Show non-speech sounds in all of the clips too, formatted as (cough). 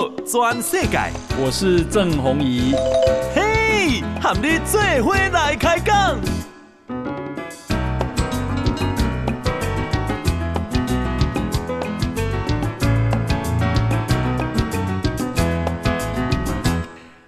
报全世界，我是郑宏仪。嘿，和你做伙来开讲。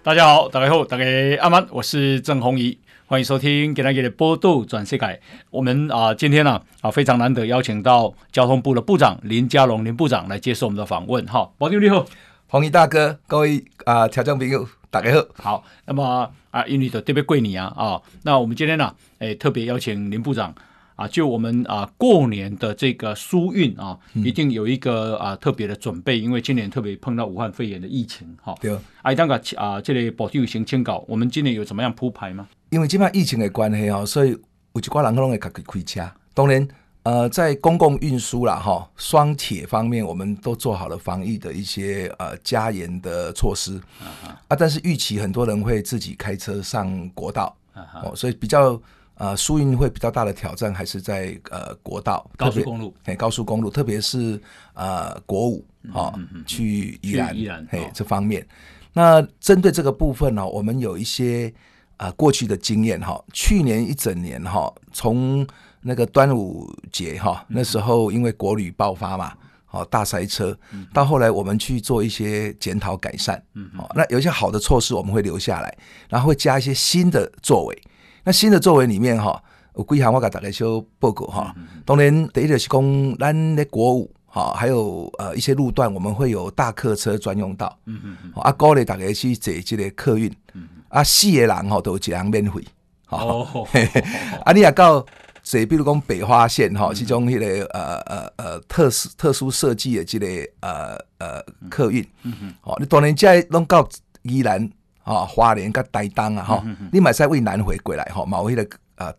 大家好，大家好，大家阿曼，我是郑宏仪，欢迎收听给大家的波度转世界。我们啊，今天呢啊，非常难得邀请到交通部的部长林佳龙林部长来接受我们的访问。哈，保定你好，宏仪大哥，各位啊，听众朋友，大家好。好，那么啊，因为的特别贵你啊啊，那我们今天呢，哎，特别邀请林部长。啊，就我们啊过年的这个疏运啊，一定有一个啊特别的准备，因为今年特别碰到武汉肺炎的疫情哈。对。哎，当个啊，这里保定行签稿，我们今年有怎么样铺排吗？因为今麦疫情的关系哦，所以有一挂人可能会开开车。当然，呃，在公共运输啦哈，双铁方面，我们都做好了防疫的一些呃加严的措施啊。啊，但是预期很多人会自己开车上国道哦，所以比较。呃，疏运会比较大的挑战还是在呃国道高速公路，哎，高速公路，特别是呃国五哦，去宜兰，宜兰嘿这方面。那针对这个部分呢、哦，我们有一些啊、呃、过去的经验哈、哦，去年一整年哈、哦，从那个端午节哈、哦，那时候因为国旅爆发嘛，好、哦、大塞车，到后来我们去做一些检讨改善，嗯，好、哦，那有一些好的措施我们会留下来，然后会加一些新的作为。那新的作为里面哈，有几项我给大家修报告哈。当然第一个是讲咱的国五哈，还有呃一些路段我们会有大客车专用道。嗯嗯嗯。啊，鼓励大概去坐这个客运。嗯。啊，四个人哈都有一人免费。哦。(laughs) 啊，你也到坐，比如讲北花线哈，是种迄个呃呃呃特殊特殊设计的即个呃呃客运。嗯嗯。哦，你当然在拢到宜兰。啊，花莲跟台东啊，吼，你买在为南回归来吼，某一个呃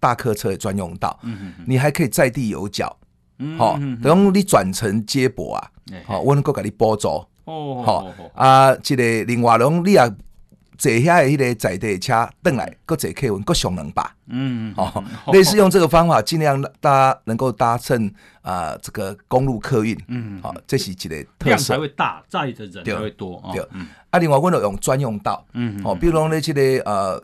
大客车专用道，你还可以在地有脚，好，等你转乘接驳啊，好，我能够给你补助，哦，好啊，这个另外拢你也坐下的迄个在地车，转来搁坐客运搁上两百，嗯，哦，类似用这个方法，尽量大家能够搭乘啊这个公路客运，嗯，好，这是一个特色，量才会大，载的人才会多，对。啊，另外我们用专用道，嗯，哦，比如说那这个呃，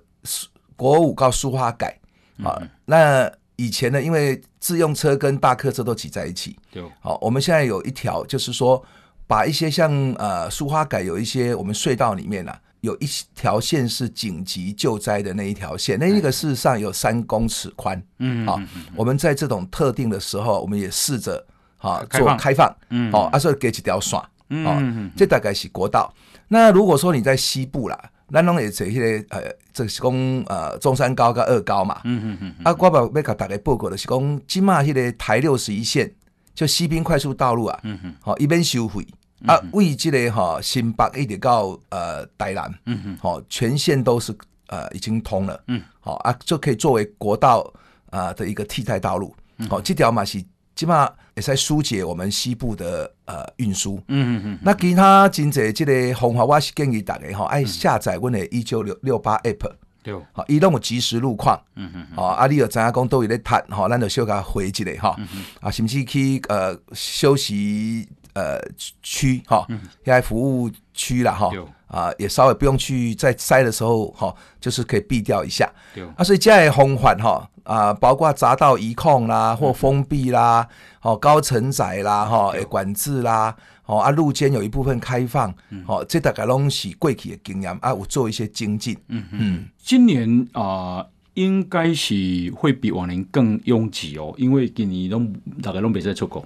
国五到苏花改，啊，那以前呢，因为自用车跟大客车都挤在一起，对，好，我们现在有一条，就是说把一些像呃苏花改有一些我们隧道里面啊，有一条线是紧急救灾的那一条线，那一个事实上有三公尺宽，嗯，好，我们在这种特定的时候，我们也试着啊做开放，嗯，好，啊，所以给几条线，嗯，这大概是国道。那如果说你在西部啦，咱拢会坐迄个呃，这是讲呃中山高跟二高嘛。嗯嗯嗯。啊，我把要给大家报告的是讲，今嘛迄个台六十一线，就西滨快速道路啊。嗯嗯。好，一边收费啊，为这个哈新北一直到呃台南。嗯嗯。好，全线都是呃已经通了。嗯。好啊，就可以作为国道啊的一个替代道路。好，这条嘛是。起码也在疏解我们西部的呃运输。嗯嗯嗯。那其他真济这个方法，我是建议大家吼，爱下载阮的一九六六八 app。对。好，伊拢有即时路况。嗯嗯。哦，啊，你有知影讲都有咧谈，吼，咱就小可回一下哈。啊，甚至去呃休息呃区哈，现在服务区啦哈。啊，也稍微不用去在塞的时候哈，就是可以避掉一下。啊，所以这样的方法哈。啊，包括匝道移控啦，或封闭啦，哦，高承载啦，哈，诶，管制啦，哦，啊，路肩有一部分开放，哦，这大概拢是过去的经验啊，有做一些精进。嗯嗯，今年啊、呃，应该是会比往年更拥挤哦，因为今年拢大概拢没在出国。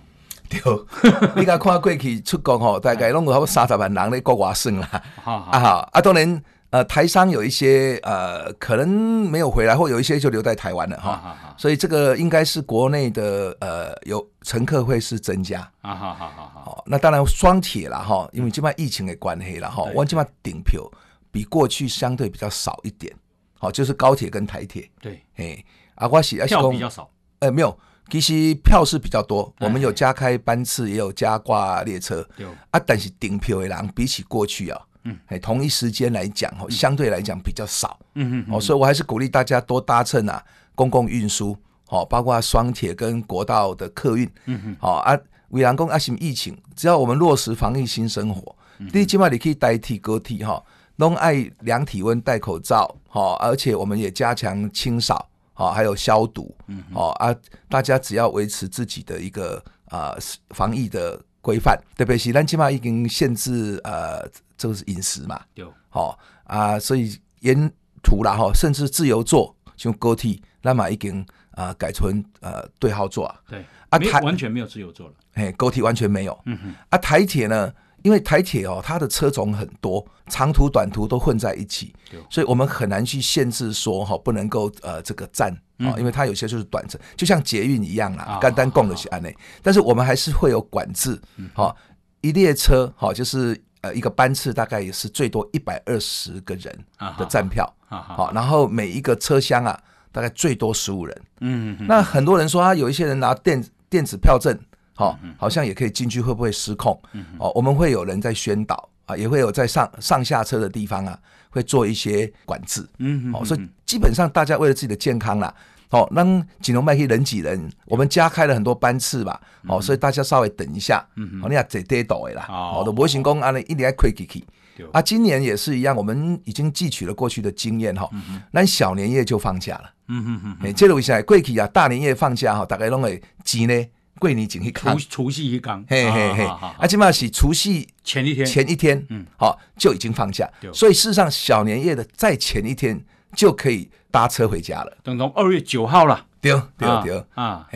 (laughs) 对，你看看过去出国吼，大概拢有差不多三十万人咧国外算啦。(laughs) 啊好，啊当然。呃，台商有一些呃，可能没有回来，或有一些就留在台湾了哈。好好好，所以这个应该是国内的呃，有乘客会是增加。啊好好好好。那当然双铁了哈，因为这边疫情的关系了哈，我这边订票比过去相对比较少一点。好，就是高铁跟台铁。对，哎，啊，我是票比较少。哎，没有，其实票是比较多，我们有加开班次，也有加挂列车。对。啊，但是订票的人比起过去啊。哎，同一时间来讲，哦，相对来讲比较少，嗯嗯，哦，所以我还是鼓励大家多搭乘啊，公共运输，哦，包括双铁跟国道的客运，嗯嗯，好啊，为人讲啊，什么疫情，只要我们落实防疫新生活，你起码你可以代替高铁哈，拢爱量体温、戴口罩，哈，而且我们也加强清扫，哈，还有消毒，嗯，哦啊，大家只要维持自己的一个啊防疫的规范，特别是咱起码已经限制呃，就是饮食嘛，有，好啊，所以沿途啦哈，甚至自由坐像高铁，那么已经啊改成呃对号坐啊，对，啊台完全没有自由坐了，哎，高铁完全没有，嗯哼，啊台铁呢？因为台铁哦，它的车种很多，长途短途都混在一起，所以我们很难去限制说哈，不能够呃这个站啊，因为它有些就是短程，就像捷运一样啦，干单供的是安内，但是我们还是会有管制，好，一列车好就是呃一个班次大概也是最多一百二十个人的站票，好，然后每一个车厢啊大概最多十五人，嗯，那很多人说啊，有一些人拿电电子票证。好，好像也可以进去，会不会失控？哦，我们会有人在宣导啊，也会有在上上下车的地方啊，会做一些管制。嗯，好，所以基本上大家为了自己的健康啦，哦，让锦龙麦可以人挤人，我们加开了很多班次吧。哦，所以大家稍微等一下。嗯，好，你要坐跌倒的啦。哦，都不会成功啊，你一定要亏起去。啊，今年也是一样，我们已经汲取了过去的经验哈。那小年夜就放假了。嗯嗯嗯。哎，接着一下，过去啊，大年夜放假哈，大概拢会挤呢。过年前去看，除夕一刚，嘿嘿嘿，啊，起码是除夕前一天，前一天，嗯，好就已经放假，所以事实上小年夜的在前一天就可以搭车回家了，等到二月九号了，对对对，啊，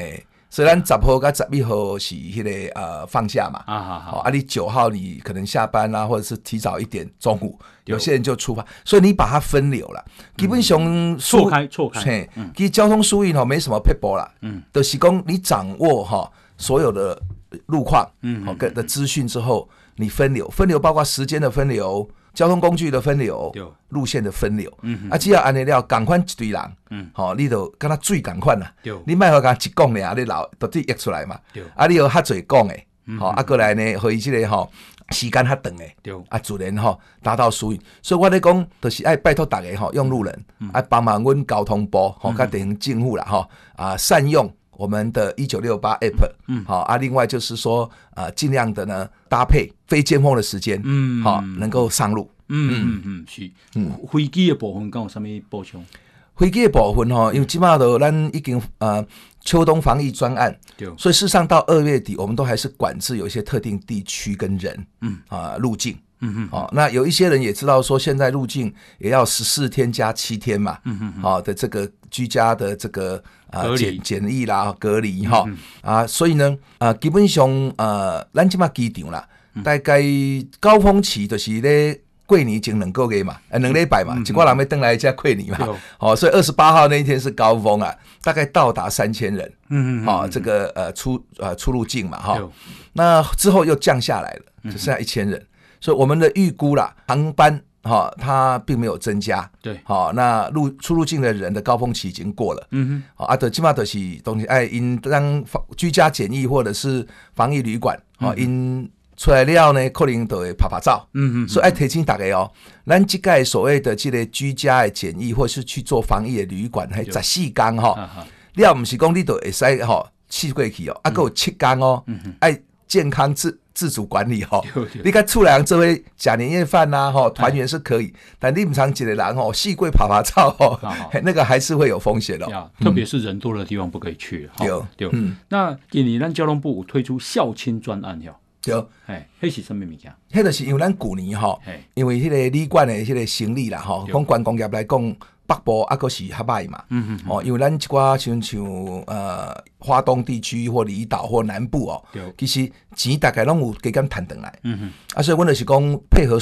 嘿，虽然十号跟十一号是那个呃放假嘛，啊好，啊你九号你可能下班啊，或者是提早一点中午，有些人就出发，所以你把它分流了，基本上错开错开，嗯。其实交通疏运哈没什么撇步啦，嗯，就是讲你掌握哈。所有的路况，嗯，好，跟的资讯之后，你分流，分流包括时间的分流、交通工具的分流、路线的分流，嗯，啊，只要安尼了，赶快一堆人，嗯，好，你都跟他最赶快啦，你卖好讲一讲呢，你老都得约出来嘛，啊，你有较侪讲诶，好，啊，过来呢，可以即个吼时间较长诶，啊，自然吼达到疏运，所以我咧讲，就是爱拜托大家吼用路人，爱帮忙阮交通部吼，甲地方政府啦吼，啊，善用。我们的一九六八 app，嗯，好啊，另外就是说，呃，尽量的呢搭配非尖峰的时间，嗯，好，能够上路，嗯嗯。嗯，是，嗯，飞机的部分讲有什么补充？飞机的部分哈，因为起码都咱已经呃秋冬防疫专案，对，所以事实上到二月底，我们都还是管制有一些特定地区跟人，嗯。啊路径。嗯哼，好，那有一些人也知道说，现在入境也要十四天加七天嘛，嗯哼，好的这个居家的这个啊检检疫啦隔离哈。啊，所以呢啊基本上呃咱这么机场啦，大概高峰期就是咧过年前两个月嘛，呃两礼拜嘛，几挂人要登来一家桂林嘛，好，所以二十八号那一天是高峰啊，大概到达三千人，嗯嗯，好，这个呃出呃出入境嘛哈，那之后又降下来了，只剩下一千人。所以我们的预估啦，航班哈它并没有增加，对，好，那入出入境的人的高峰期已经过了，嗯哼，好，啊，德起码都是东西，哎，因当居家检疫或者是防疫旅馆，好，因出来了呢，可能都会拍拍照，嗯哼，所以爱提醒大家哦，咱即个所谓的这个居家的检疫或是去做防疫的旅馆，还十四天哈，你要不是讲你都会使哈去过去哦，啊，够有七天哦，爱健康自。自主管理哈，(laughs) 你看出来这位假年夜饭呐，哈团圆是可以，但你唔常几个人哦，细贵爬爬照哦，那个还是会有风险的，特别是人多的地方不可以去。有有，那今年咱交通部推出孝亲专案哟，有，哎，那是什么物件？那就是因为咱旧年哈，因为迄个旅馆的迄个生理啦哈，从观光业来讲。北部啊，个是较歹嘛，嗯嗯，哦，因为咱一寡像像呃，华东地区或离岛或南部哦，其实钱大概拢有加减趁转来，嗯哼，啊，所以阮就是讲配合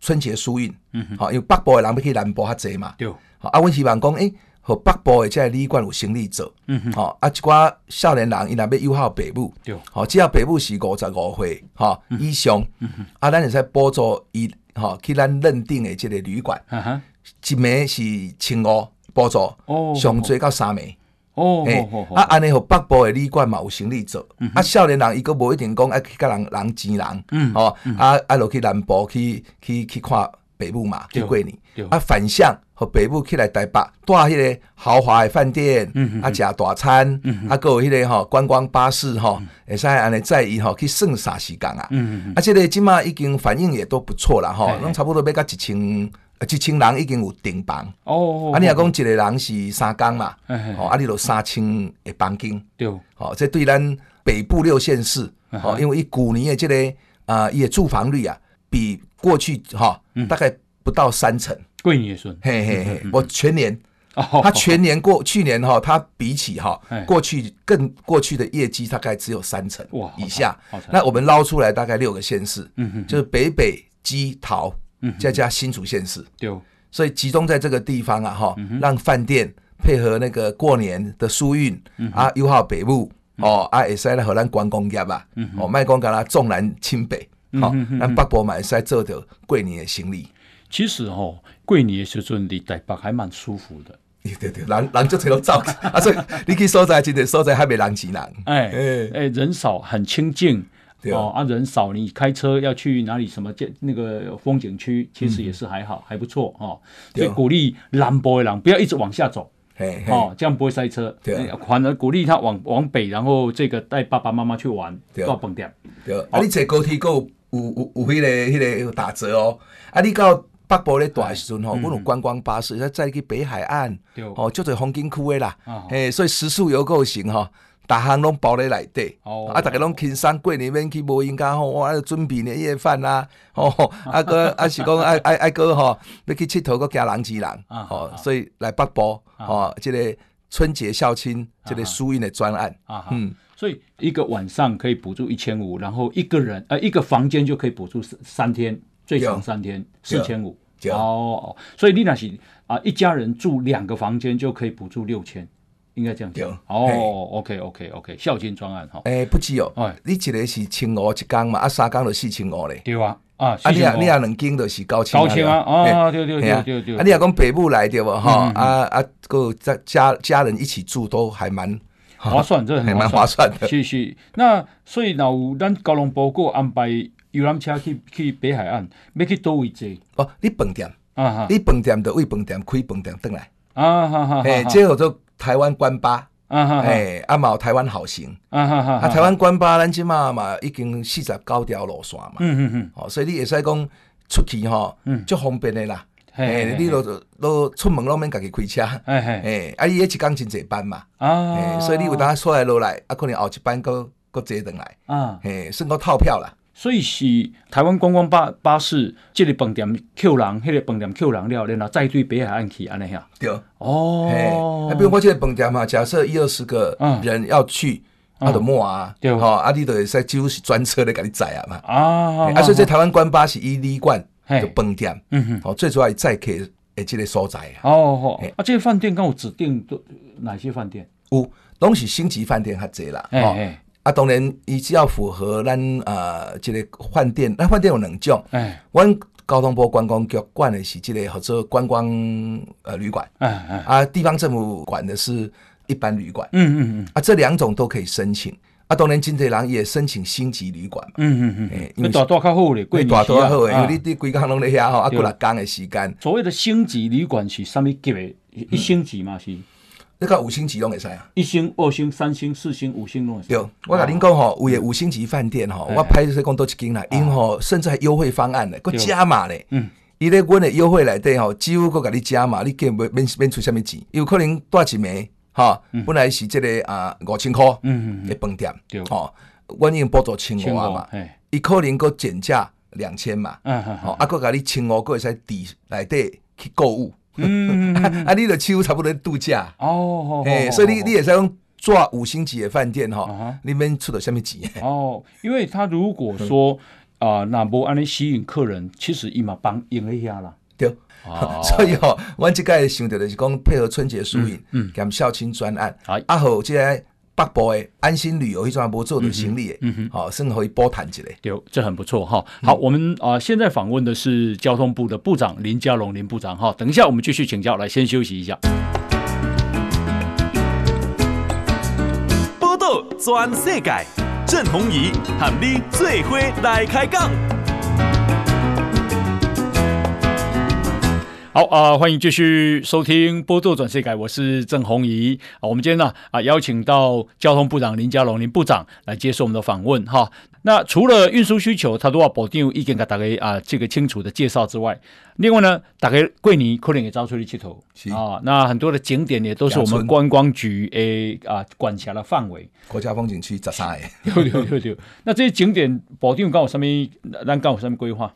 春节疏运，嗯哼，好，因为北部的人要去南部较济嘛，对，好，啊，阮希望讲，诶，和北部的这个旅馆有生意做，嗯哼，好，啊，一寡少年人伊若要友好父母，对，好，只要父母是五十五岁，哈，以上，嗯哼，啊，咱会使补助伊，哈，去咱认定的即个旅馆。一暝是千五补助，上最到三暝。哦，啊，安尼互北部的旅馆嘛有生意做。啊，少年人伊个无一定讲爱去甲人人钱人。嗯，哦，啊，啊，落去南部去去去看父母嘛，去过年。啊，反向和北部起来台北，住迄个豪华的饭店，嗯、啊，食大餐，嗯、啊，搁有迄个吼观光巴士吼，会使安尼载伊吼去算啥时间啊？啊，即个即马已经反应也都不错啦吼，拢差不多要到一千，一千人已经有订房。哦，啊，你若讲一个人是三工嘛，哦，啊，你就三千的房间。对，哦，这对咱北部六县市，哦，因为伊旧年的这个啊，伊的住房率啊，比过去哈大概不到三成。桂林也顺，嘿嘿嘿，我全年，他全年过去年哈，他比起哈过去更过去的业绩大概只有三成哇以下。那我们捞出来大概六个县市，就是北北基桃，再加新竹县市，所以集中在这个地方啊哈，让饭店配合那个过年的疏运啊，友好北部哦啊，也是来荷兰观光业吧，哦卖光给他重南轻北，好，让北部买在做的桂林的行李。其实哦，过年的时阵离台北还蛮舒服的。对对对，人人就这样走 (laughs) 啊，所以你去所在，今天所在还没人挤人。哎哎，人少很清静。对哦啊，人少，你开车要去哪里？什么建那个风景区，其实也是还好，还不错哦。所以鼓励南部的人不要一直往下走，哦，这样不会塞车。对，反而鼓励他往往北，然后这个带爸爸妈妈去玩，到饭店。对，啊，你坐高铁够有有有迄个迄个打折哦。啊，你到。北部咧大时阵吼，阮有观光巴士，再再去北海岸，吼，足侪风景区诶啦，嘿，所以食宿游够行吼，逐项拢包咧内底，啊，逐个拢轻松过年免去无闲家吼，哇，准备年夜饭啦，吼，啊个 (laughs) 啊是讲爱爱爱个吼，要去佚佗个加人挤人，吼，所以来北部，吼，即个春节孝亲即个疏运的专案，嗯，所以一个晚上可以补助一千五，然后一个人呃一个房间就可以补助三三天。最长三天四千五哦，所以你那是啊，一家人住两个房间就可以补助六千，应该这样讲哦。OK OK OK，孝金专案哈。诶，不止哦，哎，你一个是千五一间嘛，啊三间就四千五嘞。对啊，啊，啊你啊你啊两间就是九千。九千啊，啊对对对对对。啊你啊讲北部来对不哈？啊啊个家家家人一起住都还蛮划算，这很蛮划算的。是是，那所以那有咱高雄报告安排。游览车去去北海岸，要去倒位坐？哦，你饭店。啊，你饭店就为饭店开饭店转来。啊哈哈！诶，这叫做台湾关巴啊哈！诶，啊嘛台湾好行。啊哈哈！啊台湾关巴，咱即嘛嘛已经四十九条路线嘛，嗯嗯嗯，哦，所以你会使讲出去吼，嗯，足方便的啦，诶，你都都出门拢免家己开车，诶诶，啊，伊迄一工真济班嘛，啊，所以你有当出来落来，啊，可能后一班搁搁坐转来，啊，诶，算个套票啦。所以是台湾观光巴巴士，这个饭店扣人，迄个饭店扣人了，然后再对北海岸去安尼呀？对哦，比如我这个饭店嘛，假设一二十个人要去，啊，就莫啊，对哈，啊，你都会使几乎是专车来给你载啊嘛。啊，啊，所以这台湾观巴是以旅馆就饭店，嗯哼，哦，最主要是载客诶，这个所在啊。哦吼，啊，这个饭店跟我指定都哪些饭店？有，拢是星级饭店较侪啦。哎。啊，当然，伊只要符合咱呃，这个饭店，咱饭店有两种。哎，阮交通部观光局管的是即个合作观光呃旅馆。哎哎，啊，地方政府管的是一般旅馆。嗯嗯嗯。啊，这两种都可以申请。啊，当然，真济人也申请星级旅馆嘛。嗯嗯嗯。因为大大较好咧，贵大大较好，因为你你规工拢咧遐吼，啊，过六工的时间。所谓的星级旅馆是啥物级别？一星级嘛是？那个五星级拢会使啊，一星、二星、三星、四星、五星拢会使。对，我甲恁讲吼，有诶五星级饭店吼，我拍摄讲都一间啦，因吼甚至还优惠方案咧，搁加码咧。嗯，伊咧阮的优惠内底吼，几乎搁甲你加码，你计免免免出啥物钱，有可能带一暝吼，本来是即个啊五千箍，嗯嗯，的饭店，对，吼，阮已经补助千五啊嘛，伊可能搁减价两千嘛，嗯嗯，吼，啊搁甲你千五搁会使抵内底去购物。嗯，(laughs) 啊，你的几乎差不多度假。哦，哎，所以你你也是用住五星级的饭店哈，你免出的什么钱？哦，因为他如果说啊，那不安尼吸引客人，其实伊嘛帮赢一下啦，对，(laughs) 所以吼，我这个想到的是讲配合春节疏影，嗯，兼孝亲专案，啊好，即个。北部的安心旅游，一种无做的行李，嗯哼，好，甚至可以波谈起来，对，这很不错哈。好，我们啊，现在访问的是交通部的部长林佳龙林部长哈。等一下，我们继续请教，来先休息一下。报道全世界，郑弘仪喊你最伙来开讲。好啊、呃，欢迎继续收听《波多转世改》，我是郑红怡啊。我们今天呢啊邀请到交通部长林佳龙林部长来接受我们的访问哈。那除了运输需求，他都要保定有意见给大家啊这个清楚的介绍之外，另外呢，大家桂林可能也招出去头啊。那很多的景点也都是我们观光局诶啊管辖的范围，国家风景区十三个。对对对对。那这些景点保定刚有什么？咱刚有什么规划？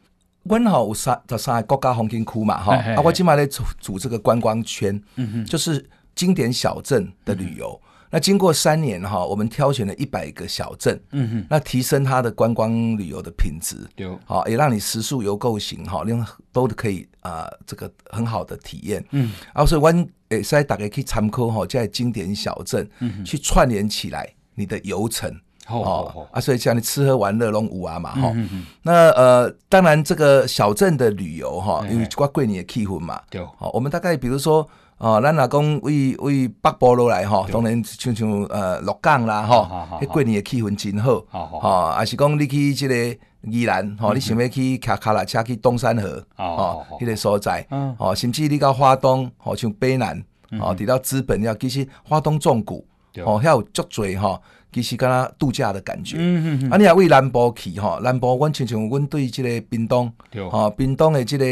温好有三十三个国家风景区嘛，哈，啊，我今麦咧组组这个观光圈，嗯哼，就是经典小镇的旅游。那经过三年哈，我们挑选了一百个小镇，嗯哼，那提升它的观光旅游的品质，对，好，也让你食宿游购行哈，另外都可以啊，这个很好的体验，嗯，啊，所以我诶，现在大家可以参考哈，在经典小镇，嗯，去串联起来你的游程。哦，啊，所以像你吃喝玩乐拢有啊嘛，哈、嗯，那呃，当然这个小镇的旅游哈，因为我贵你的气氛嘛，对，好，我们大概比如说哦，咱若讲为为北部落来哈，当然像像呃鹿港啦哈，迄贵你的气氛真好，哈，还是讲你去这个宜兰，哈，你想要去骑卡拉车去东山河，哦，迄个所在，哦，甚至你到花东，好像北南，哦，提到资本要其实花东纵谷，哦，遐有足多哈。其实敢若度假的感觉，嗯嗯啊，你也为南部去吼，南部阮亲像阮对即个屏东，吼，屏东的即个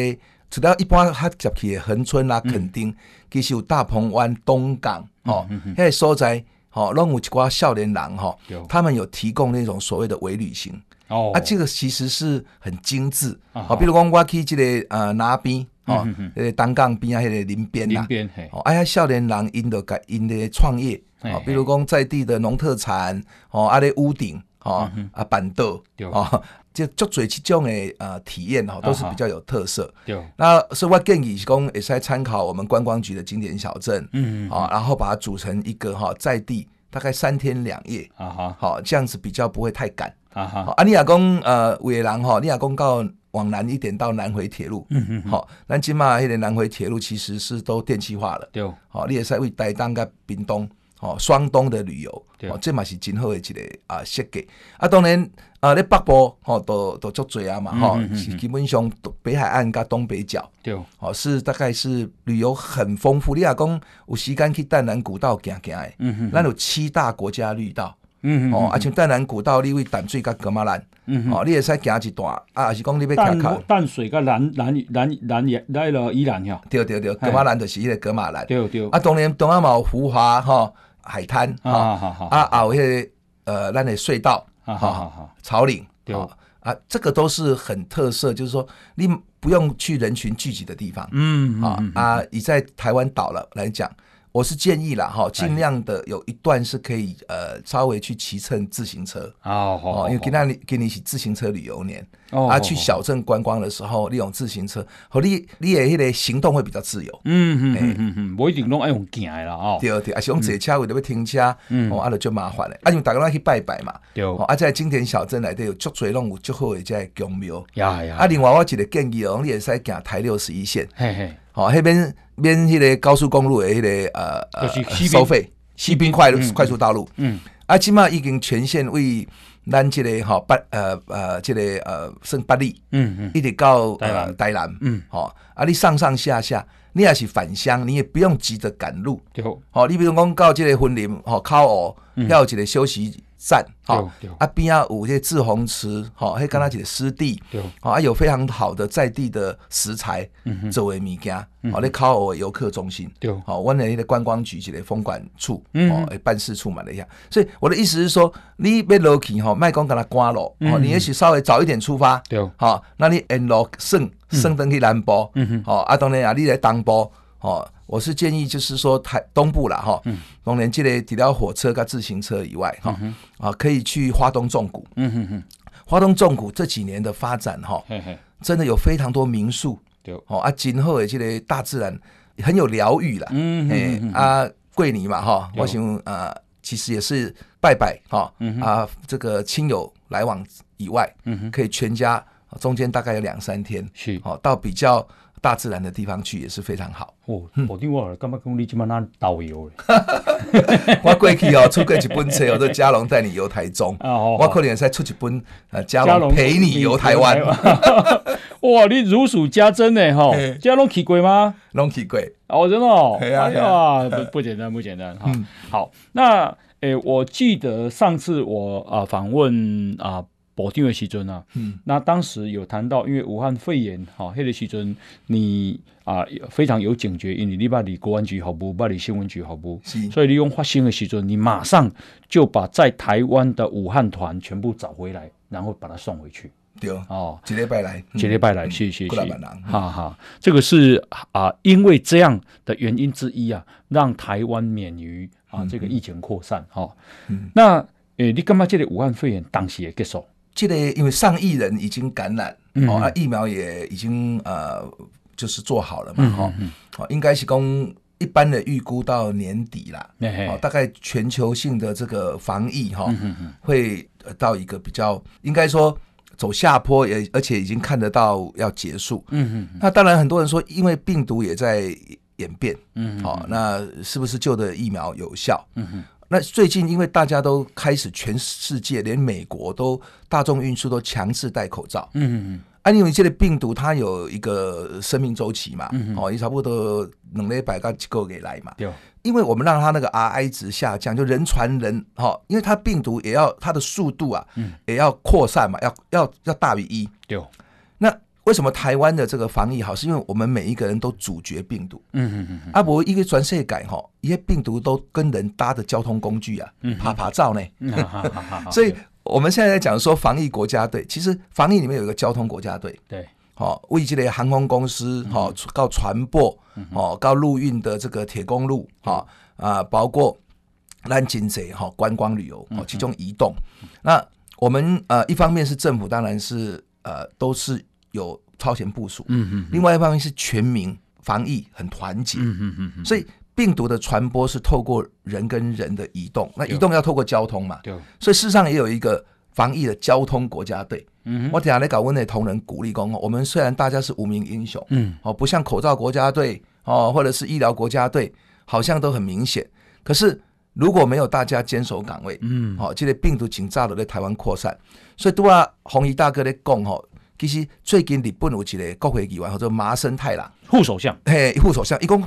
除了一般较接去的恒春啦、垦丁，其实有大鹏湾、东港，哦，迄个所在，吼，拢有一寡少年人哈，他们有提供那种所谓的微旅行，哦，啊，这个其实是很精致，啊，比如讲我去这个呃那边，哦，呃东港边啊，迄个林边啦，哦，哎呀，少年人因着个因的创业。哦，比如讲在地的农特产，哦，啊咧屋顶，哦，啊板凳，哦，就足多这种的呃体验吼，都是比较有特色。对，那所以我建议是讲也是来参考我们观光局的经典小镇，嗯，哦，然后把它组成一个哈在地大概三天两夜，啊哈，好，这样子比较不会太赶，啊哈。啊，你亚公呃伟人哈，你亚公到往南一点到南回铁路，嗯嗯，好，咱今嘛迄个南回铁路其实是都电气化了，对，好，你也是为带当个屏东。哦，双东的旅游，哦，这嘛是真好的一个啊设计。啊，当然啊，你北部哦都都足多啊嘛，哈，基本上北海岸加东北角，对，哦，是大概是旅游很丰富。你若讲有时间去淡南古道行行的，嗯哼，咱有七大国家绿道，嗯哦，啊像淡南古道，你为淡水甲格马兰，嗯哦，你会使行一段，啊，是讲你要淡淡水甲南南南南也来了宜兰呀，对对对，格马兰就是迄个格马兰，对对，啊，当然东阿嘛有福华哈。海滩啊，好好啊，啊，有些呃，咱的隧道，好好好，草岭，对。啊，这个都是很特色，就是说你不用去人群聚集的地方，嗯啊啊，你在台湾岛了来讲。我是建议啦，哈，尽量的有一段是可以呃稍微去骑乘自行车。哦，哦，因为给那里给你一起自行车旅游年哦，啊，去小镇观光的时候利用自行车，和你你的那个行动会比较自由，嗯嗯嗯嗯，不一定拢爱用行的啦，哦，对对，啊，是用坐车为着要停车，嗯，哦，啊，就就麻烦了，啊，因为大家拢去拜拜嘛，对，啊，在经典小镇内底有足侪拢有足好的这个宫庙，呀呀，啊，另外我一个建议哦，你也使行台六十一线，嘿嘿，好，那边。边迄个高速公路的迄个呃呃收费，西滨快快速道路，嗯，啊，起码已经全线为咱即个吼八呃呃即个呃算八里，嗯嗯，一直到呃台南，嗯，好，啊，你上上下下，你也是返乡，你也不用急着赶路，对，好，你比如讲到即个婚林，吼，靠哦，要有一个休息。站好啊，边啊有些志宏池，好，还跟他一个湿地，好啊，有非常好的在地的食材作为物件，好，你靠我游客中心，好，我那个观光局这个风管处，哦，办事处嘛那样，所以我的意思是说，你要落去哈，卖光给他关了，哦，你也许稍微早一点出发，好，那你沿路顺顺登去南部，好，啊，当然啊，你来东部，好。我是建议，就是说台东部了哈，龙年这类除了火车跟自行车以外哈，啊可以去花东纵谷，嗯哼哼，花东纵谷这几年的发展哈，真的有非常多民宿，对，哦啊，今后的这类大自然很有疗愈了，嗯嗯啊，桂林嘛哈，我想啊，其实也是拜拜哈，啊这个亲友来往以外，嗯可以全家中间大概有两三天，是，哦到比较。大自然的地方去也是非常好。哦，我听我干嘛讲你这么那导游？我过去哦，出过一本册，我说佳龙带你游台中。(laughs) 我可能再出一本呃，嘉龙陪你游台湾。(laughs) 哇，你如数家珍呢哈？嘉龙去过吗？龙去过。哦，真的哦。哎呀，不不简单，不简单哈。好，那诶，我记得上次我啊访问啊。保定的时阵啊，嗯，那当时有谈到，因为武汉肺炎，哈，那个时阵你啊非常有警觉，因为你把你国安局服务，把你新闻局服务，是。所以你用发生的时阵，你马上就把在台湾的武汉团全部找回来，然后把他送回去。对。哦，几礼拜来，几礼拜来，谢谢谢谢，哈哈，这个是啊，因为这样的原因之一啊，让台湾免于啊这个疫情扩散，哈，那诶，你干嘛这个武汉肺炎当时也结束？记得，因为上亿人已经感染，嗯、哦，啊，疫苗也已经呃，就是做好了嘛，哈、嗯，哦，应该是供一般的预估到年底啦，嗯、哦，大概全球性的这个防疫哈，哦嗯、会到一个比较应该说走下坡，也而且已经看得到要结束，嗯嗯，那当然很多人说，因为病毒也在演变，嗯，好、哦，那是不是旧的疫苗有效？嗯哼。那最近，因为大家都开始，全世界连美国都大众运输都强制戴口罩。嗯嗯嗯。啊，因为这个病毒它有一个生命周期嘛，嗯哦，也差不多两到一个月来嘛。对。因为我们让它那个 RI 值下降，就人传人，哈，因为它病毒也要它的速度啊，也要扩散嘛，要要要大于一。对。那。为什么台湾的这个防疫好？是因为我们每一个人都阻绝病毒。嗯嗯嗯。阿伯一个全世界哈，一些病毒都跟人搭的交通工具啊，趴趴走呢。所以我们现在在讲说防疫国家队，其实防疫里面有一个交通国家队。对。好，为这类航空公司，哈，搞船舶，哦，搞陆运的这个铁公路，哈啊，包括南京贼哈观光旅游，哦，其中移动。那我们呃，一方面是政府，当然是呃，都是。有超前部署，嗯嗯，另外一方面是全民防疫很团结，嗯嗯嗯，所以病毒的传播是透过人跟人的移动，那移动要透过交通嘛，对，所以事实上也有一个防疫的交通国家队，嗯，我等下来搞温内同仁鼓励工，我们虽然大家是无名英雄，嗯，哦，不像口罩国家队哦，或者是医疗国家队，好像都很明显，可是如果没有大家坚守岗位，嗯，好，这个病毒紧炸的在台湾扩散，所以都啊，红衣大哥在讲吼。其实最近日本有一个国会议员叫做麻生太郎。副首相，嘿，副首相，一共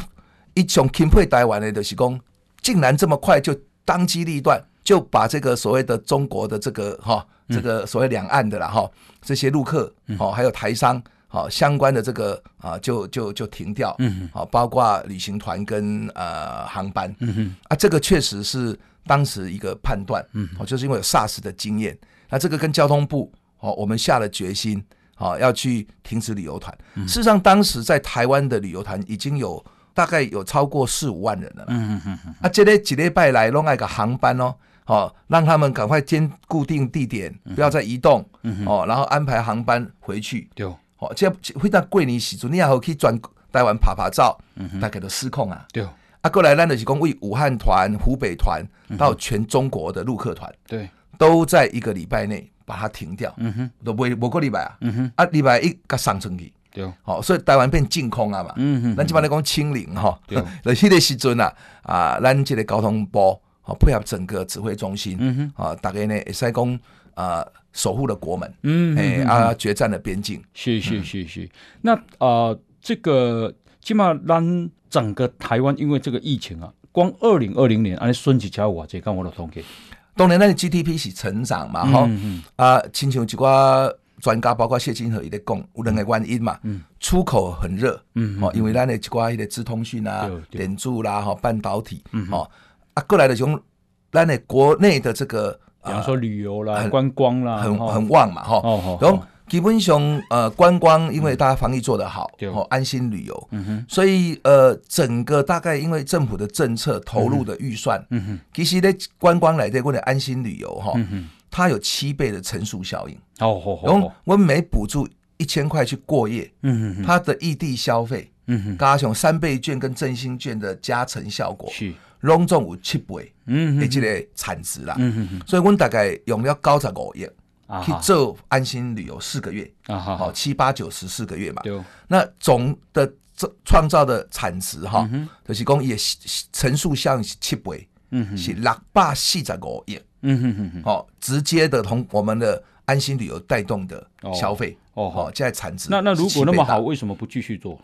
一种钦佩台湾的，就是讲竟然这么快就当机立断，就把这个所谓的中国的这个哈，这个所谓两岸的啦哈，这些陆客哦，还有台商好相关的这个啊，就就就停掉，嗯，好，包括旅行团跟呃航班，嗯哼，啊，这个确实是当时一个判断，嗯，哦，就是因为有 SARS 的经验，那这个跟交通部哦，我们下了决心。好，要去停止旅游团。事实上，当时在台湾的旅游团已经有大概有超过四五万人了。嗯嗯嗯。啊，这类几礼拜来弄那个航班哦，好，让他们赶快先固定地点，不要再移动。嗯哦，然后安排航班回去。对。哦，这样会到桂林时阵，你也好可以转台湾拍拍照。大概都失控啊。对。啊，过来咱就是讲为武汉团、湖北团到全中国的陆客团，对，都在一个礼拜内。把它停掉，嗯哼，都不会某个礼拜啊，嗯哼，啊礼拜一个上升期，对，好，所以台湾变净空啊嘛，嗯哼，咱基本上讲清零哈，对，那 (laughs) 迄个时阵啊，啊，咱这个交通部好配合整个指挥中心，嗯哼，啊，大概呢会使讲啊守护了国门，嗯，哎啊决战了边境，是是是是，那啊这个起码咱整个台湾因为这个疫情啊，光二零二零年安尼顺几条哇，这刚我的统计。当然，那个 GDP 是成长嘛，哈、嗯嗯、啊，亲像一寡专家，包括谢金河伊咧讲，有两个原因嘛，嗯、出口很热，嗯，哦，因为咱的一寡迄个资通讯啊、点柱啦、哈半导体，嗯，哦，啊，过来的种咱的国内的这个，比方说旅游啦、观光啦，很很旺嘛，哈，哦，然后。基本上，呃，观光因为大家防疫做得好，哦，安心旅游，所以呃，整个大概因为政府的政策投入的预算，其实呢，观光来的为了安心旅游哈，它有七倍的乘数效应。哦，然后我们每补助一千块去过夜，它的异地消费，加上三倍券跟振兴券的加成效果，是。隆重有七倍，嗯，的这个产值啦，所以我们大概用了九十五亿。去做安心旅游四个月啊，好七八九十四个月嘛。那总的这创造的产值哈，就是讲也乘数项七倍，嗯，是六百四十五亿，嗯哼哼哼，好，直接的同我们的安心旅游带动的消费，哦，好，现在产值那那如果那么好，为什么不继续做？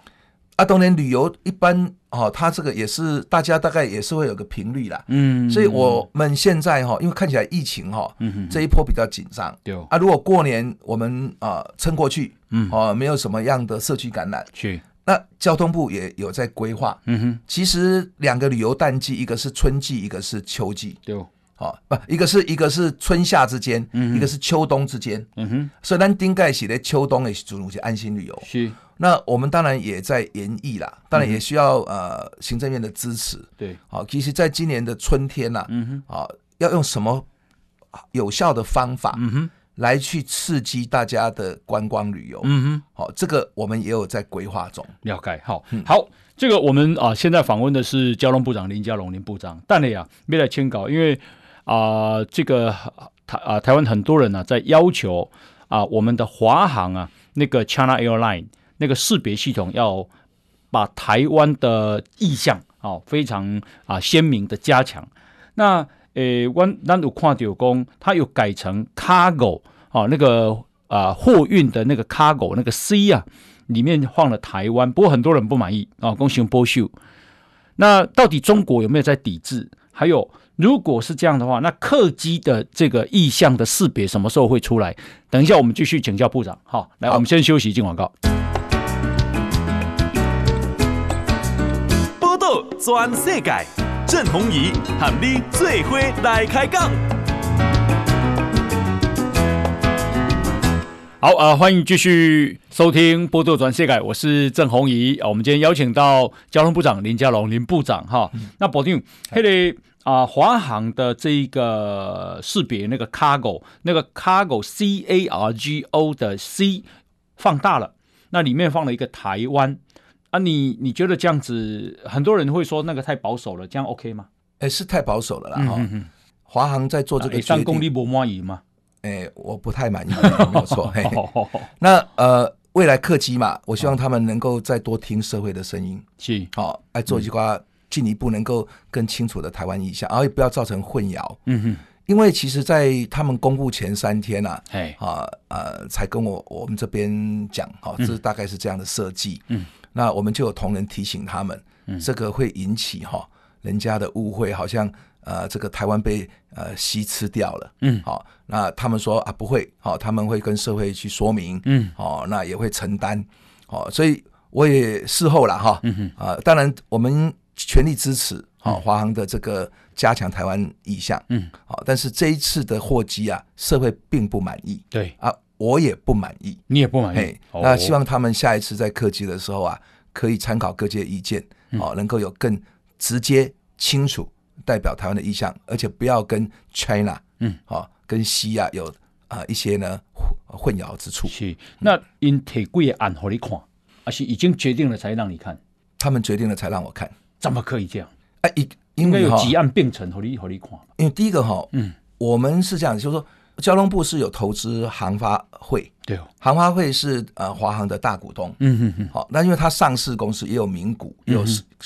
啊，当然旅游一般哦，它这个也是大家大概也是会有个频率啦，嗯，所以我们现在哈，因为看起来疫情哈，嗯这一波比较紧张，对。啊，如果过年我们啊撑过去，嗯，哦，没有什么样的社区感染，是，那交通部也有在规划，嗯哼，其实两个旅游淡季，一个是春季，一个是秋季，对，好，不，一个是一个是春夏之间，嗯，一个是秋冬之间，嗯哼，所以咱顶盖是咧秋冬的时阵去安心旅游，是。那我们当然也在研议啦，当然也需要呃行政院的支持。对，好，其实在今年的春天呐，嗯哼，啊，要用什么有效的方法，嗯哼，来去刺激大家的观光旅游，嗯哼，好，这个我们也有在规划中。了解，好，好，这个我们啊现在访问的是交通部长林佳龙林部长，但你啊没来签稿，因为啊这个台啊台湾很多人呢在要求啊我们的华航啊那个 China Airline。那个识别系统要把台湾的意向啊非常啊鲜明的加强。那呃，我咱有看到讲，它有改成 cargo 啊，那个啊货运的那个 cargo 那个 C 啊，里面放了台湾，不过很多人不满意啊，恭喜波秀。那到底中国有没有在抵制？还有，如果是这样的话，那客机的这个意向的识别什么时候会出来？等一下，我们继续请教部长。好，来，我们先休息，进广告。全世界，郑弘仪和你做伙来开讲。好啊，欢迎继续收听《波多转世界》，我是郑弘仪啊。我们今天邀请到交通部长林佳龙林部长哈。嗯、那保定，嘿嘞啊，华航的这一个识别那个 cargo，那个 cargo C A R G O 的 C 放大了，那里面放了一个台湾。啊你，你你觉得这样子，很多人会说那个太保守了，这样 OK 吗？哎、欸，是太保守了啦！哈、嗯，华航在做这个上功力不满意吗？哎、欸，我不太满意，没有错。(laughs) 那呃，未来客机嘛，我希望他们能够再多听社会的声音，是好，来做一句话，进一步能够更清楚的台湾意向，然后也不要造成混淆。嗯哼，因为其实，在他们公布前三天呐，哎啊呃，才跟我我们这边讲，哈，这大概是这样的设计。嗯。那我们就有同仁提醒他们，这个会引起哈人家的误会，好像呃这个台湾被呃西吃掉了，嗯，好，那他们说啊不会，好，他们会跟社会去说明，嗯，好，那也会承担，好，所以我也事后了哈，嗯哼，啊，当然我们全力支持，好，华航的这个加强台湾意向，嗯，好，但是这一次的货机啊，社会并不满意，对。啊。我也不满意，你也不满意。那希望他们下一次在客机的时候啊，可以参考各界意见，嗯、哦，能够有更直接、清楚代表台湾的意向，而且不要跟 China，嗯，哦，跟西亚有啊、呃、一些呢混混淆之处。是，那因铁柜案和你看，而是已经决定了才让你看？他们决定了才让我看，怎么可以这样？哎、啊，应该有几案并存和你和你看。因为第一个哈，嗯，我们是这样，就是说。交通部是有投资航发会，对哦，航发会是呃华航的大股东，嗯嗯嗯，好，那因为它上市公司也有名股，有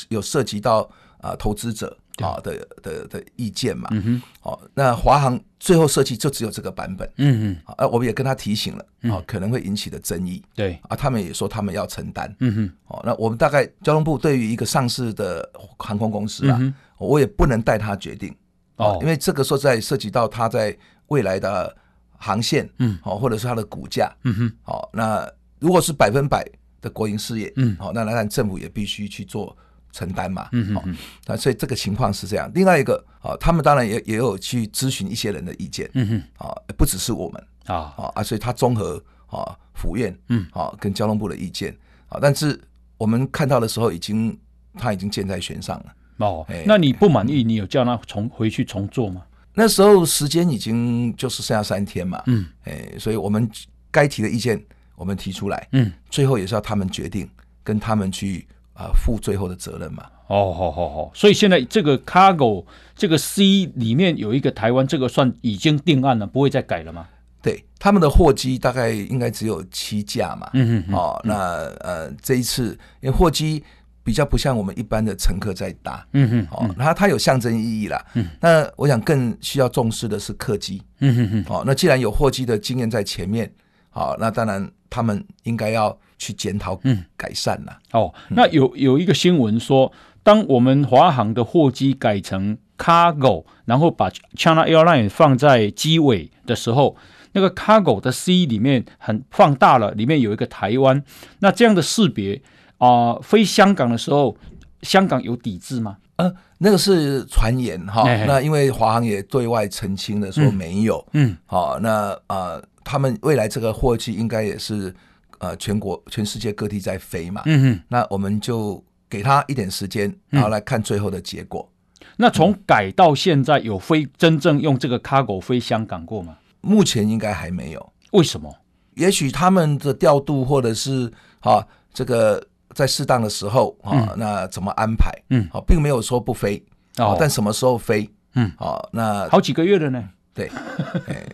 有涉及到啊投资者啊的的的意见嘛，嗯哼，好，那华航最后设计就只有这个版本，嗯嗯，啊，我们也跟他提醒了，啊，可能会引起的争议，对，啊，他们也说他们要承担，嗯哼，好，那我们大概交通部对于一个上市的航空公司啊，我也不能代他决定，哦，因为这个说在涉及到他在。未来的航线，嗯，好，或者是它的股价，嗯哼，好，那如果是百分百的国营事业，嗯，好，那当然政府也必须去做承担嘛，嗯哼，那所以这个情况是这样。另外一个，啊，他们当然也也有去咨询一些人的意见，嗯哼，啊，不只是我们，啊，啊，所以他综合啊，府院，嗯，啊，跟交通部的意见，啊，但是我们看到的时候，已经他已经箭在弦上了。哦，那你不满意，你有叫他重回去重做吗？那时候时间已经就是剩下三天嘛，嗯，哎，所以我们该提的意见我们提出来，嗯，最后也是要他们决定，跟他们去啊负最后的责任嘛。哦，好好好，所以现在这个 cargo 这个 C 里面有一个台湾，这个算已经定案了，不会再改了吗？对，他们的货机大概应该只有七架嘛。嗯嗯。哦，那呃，这一次因为货机比较不像我们一般的乘客在搭。嗯哼。哦，它它有象征意义啦。嗯。那我想更需要重视的是客机。嗯哼哼。哦，那既然有货机的经验在前面，好，那当然他们应该要去检讨、改善了。哦，那有有一个新闻说，当我们华航的货机改成 cargo，然后把 China Airline 放在机尾的时候，那个 cargo 的 C 里面很放大了，里面有一个台湾。那这样的识别啊、呃，飞香港的时候，香港有抵制吗？呃，那个是传言哈。那因为华航也对外澄清了说没有。嗯。好、嗯，那呃，他们未来这个货机应该也是呃全国全世界各地在飞嘛。嗯嗯。那我们就给他一点时间，然后来看最后的结果。嗯、那从改到现在，有飞真正用这个 cargo 飞香港过吗？目前应该还没有。为什么？也许他们的调度，或者是啊，这个在适当的时候啊，那怎么安排？嗯，好，并没有说不飞哦，但什么时候飞？嗯，好，那好几个月了呢。对，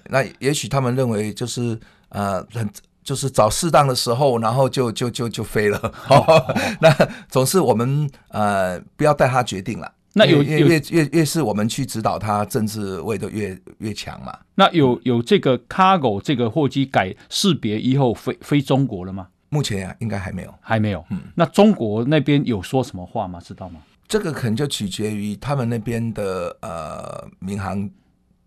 那也许他们认为就是呃，很就是找适当的时候，然后就就就就飞了。(laughs) 那总是我们呃，不要带他决定了。那有越越越越是我们去指导他，政治味的越越强嘛。那有有这个 cargo 这个货机改识别以后飞飞中国了吗？目前啊，应该还没有，还没有。嗯，那中国那边有说什么话吗？知道吗？这个可能就取决于他们那边的呃民航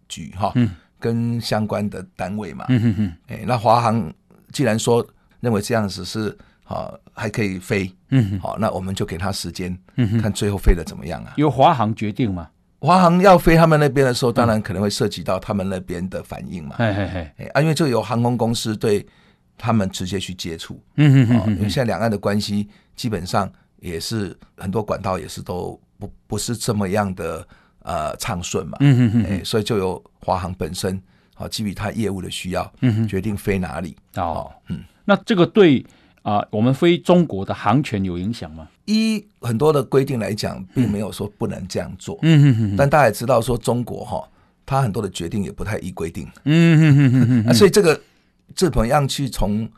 局哈，嗯，跟相关的单位嘛。嗯哼哼。哎，那华航既然说认为这样子是。好，还可以飞，嗯，好，那我们就给他时间，嗯，看最后飞的怎么样啊？由华航决定吗？华航要飞他们那边的时候，当然可能会涉及到他们那边的反应嘛。哎哎哎，啊，因为这有航空公司对他们直接去接触，嗯嗯嗯，因为现在两岸的关系基本上也是很多管道也是都不不是这么样的呃畅顺嘛，嗯嗯嗯，所以就由华航本身好基于他业务的需要，嗯，决定飞哪里。哦，嗯，那这个对。啊，我们飞中国的航权有影响吗？一很多的规定来讲，并没有说不能这样做。嗯嗯嗯。但大家也知道，说中国哈，它很多的决定也不太依规定。嗯哼哼哼哼。所以这个怎么样去从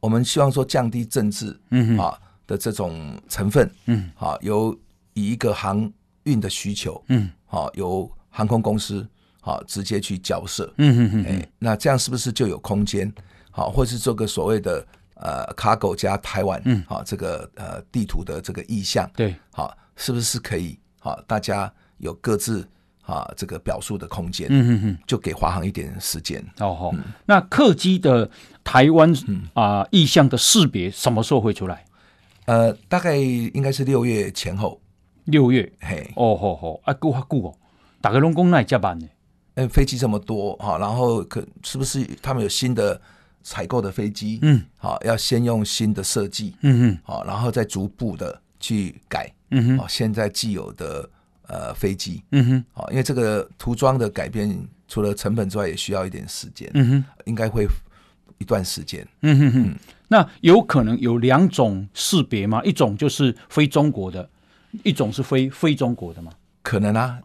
我们希望说降低政治啊的这种成分嗯啊，由以一个航运的需求嗯啊，由航空公司啊直接去交涉嗯哼哼。哎，那这样是不是就有空间？好，或是做个所谓的。呃，cargo 加台湾，嗯，好，这个呃地图的这个意向，对，好，是不是可以？好，大家有各自啊这个表述的空间，嗯嗯嗯，就给华航一点时间。哦好，那客机的台湾啊意向的识别什么时候会出来？呃，大概应该是六月前后。六月，嘿，哦好好，啊，够哈够哦，大概龙工那加班呢？嗯，飞机这么多哈，然后可是不是他们有新的？采购的飞机，嗯，好，要先用新的设计，嗯哼，好，然后再逐步的去改，嗯哼，好，现在既有的呃飞机，嗯哼，好，因为这个涂装的改变，除了成本之外，也需要一点时间，嗯哼，应该会一段时间，嗯哼哼，那有可能有两种识别吗？一种就是非中国的，一种是非非中国的吗？可能啊。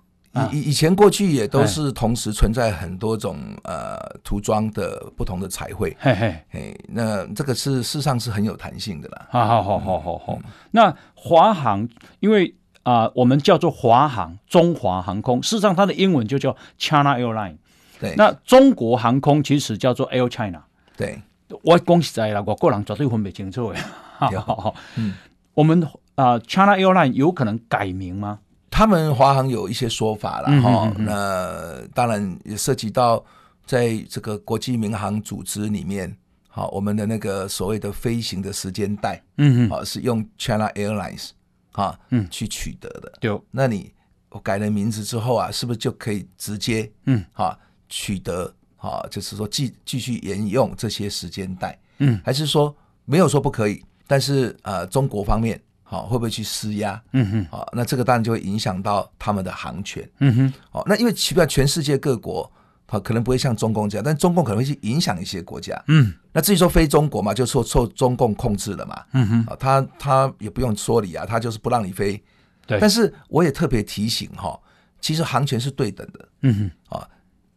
以以以前过去也都是同时存在很多种呃涂装的不同的彩绘，嘿嘿，嘿，那这个是事实上是很有弹性的啦。好好好好好好。那华航因为啊、呃，我们叫做华航，中华航空，事实上它的英文就叫 China Airline。对，那中国航空其实叫做 Air China。对，我恭喜在啦，我个人绝对分不清楚的。(laughs) 好好好，嗯，我们啊、呃、China Airline 有可能改名吗？他们华航有一些说法了哈，那当然也涉及到在这个国际民航组织里面，好，我们的那个所谓的飞行的时间带，嗯好是用 China Airlines 啊，嗯，去取得的。对，那你我改了名字之后啊，是不是就可以直接嗯，啊取得啊，就是说继继续沿用这些时间带？嗯，还是说没有说不可以？但是呃，中国方面。好，会不会去施压？嗯哼，好，那这个当然就会影响到他们的航权。嗯哼，好，那因为奇怪，全世界各国好可能不会像中共这样，但中共可能会去影响一些国家。嗯，那至于说非中国嘛，就受受中共控制了嘛。嗯哼，他他也不用说理啊，他就是不让你飞。对，但是我也特别提醒哈，其实航权是对等的。嗯哼，啊，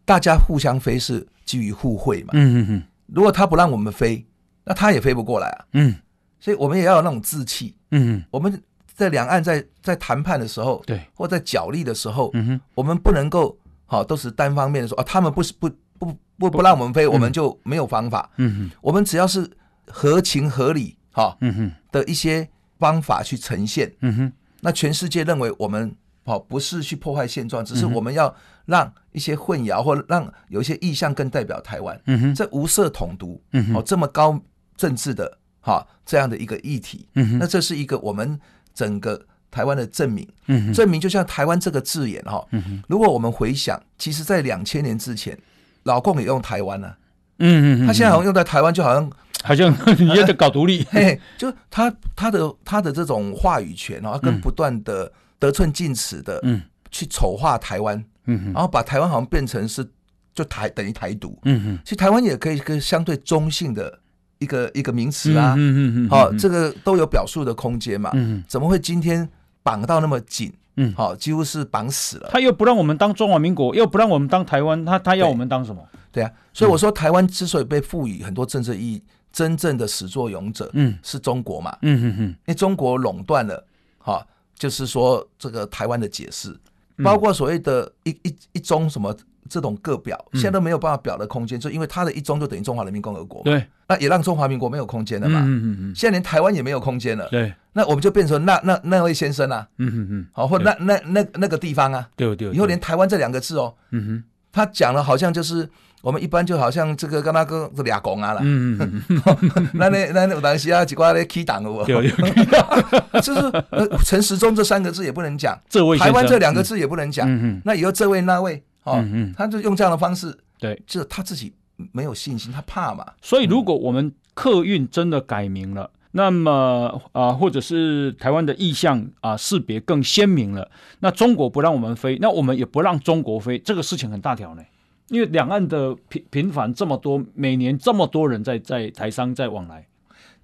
大家互相飞是基于互惠嘛。嗯嗯嗯。如果他不让我们飞，那他也飞不过来啊。嗯。所以我们也要有那种志气。嗯嗯。我们在两岸在在谈判的时候，对，或在角力的时候，嗯哼，我们不能够好都是单方面的说啊，他们不是不不不不让我们飞，我们就没有方法。嗯哼，我们只要是合情合理哈，嗯哼的一些方法去呈现。嗯哼，那全世界认为我们好不是去破坏现状，只是我们要让一些混淆或让有一些意向更代表台湾。嗯哼，这无色统独，嗯哼，哦，这么高政治的哈这样的一个议题。嗯哼，那这是一个我们整个。台湾的证明，嗯，证明就像台湾这个字眼哈，嗯，如果我们回想，其实，在两千年之前，老共也用台湾呢，嗯嗯，他现在好像用在台湾，就好像好像你也在搞独立，嘿，就他他的他的这种话语权啊，跟不断的得寸进尺的，嗯，去丑化台湾，嗯，然后把台湾好像变成是就台等于台独，嗯嗯，其实台湾也可以跟相对中性的一个一个名词啊，嗯嗯嗯，好，这个都有表述的空间嘛，嗯，怎么会今天？绑到那么紧，嗯，好，几乎是绑死了。他又不让我们当中华民国，又不让我们当台湾，他他要我们当什么？对，对啊，所以我说台湾之所以被赋予很多政治意义，真正的始作俑者，嗯，是中国嘛，嗯嗯嗯，因为中国垄断了，哈，就是说这个台湾的解释，包括所谓的一一一中什么。这种个表现在都没有办法表的空间，就因为它的一中就等于中华人民共和国嘛。对，那也让中华民国没有空间了嘛。嗯嗯嗯。现在连台湾也没有空间了。对。那我们就变成那那那位先生啊。嗯嗯嗯。好，或那那那那个地方啊。对对。以后连台湾这两个字哦。嗯哼。他讲了，好像就是我们一般就好像这个跟那个这俩公啊了。嗯嗯嗯。(laughs) 那那那有当时啊，几挂咧 key 档的我。有有。(laughs) 就是呃，陈时中这三个字也不能讲。这位。台湾这两个字也不能讲。嗯嗯。那以后这位那位。哦，嗯，他就用这样的方式，对，就他自己没有信心，他怕嘛。所以，如果我们客运真的改名了，嗯、那么啊、呃，或者是台湾的意向啊识别更鲜明了，那中国不让我们飞，那我们也不让中国飞，这个事情很大条呢。因为两岸的频频繁这么多，每年这么多人在在台商在往来。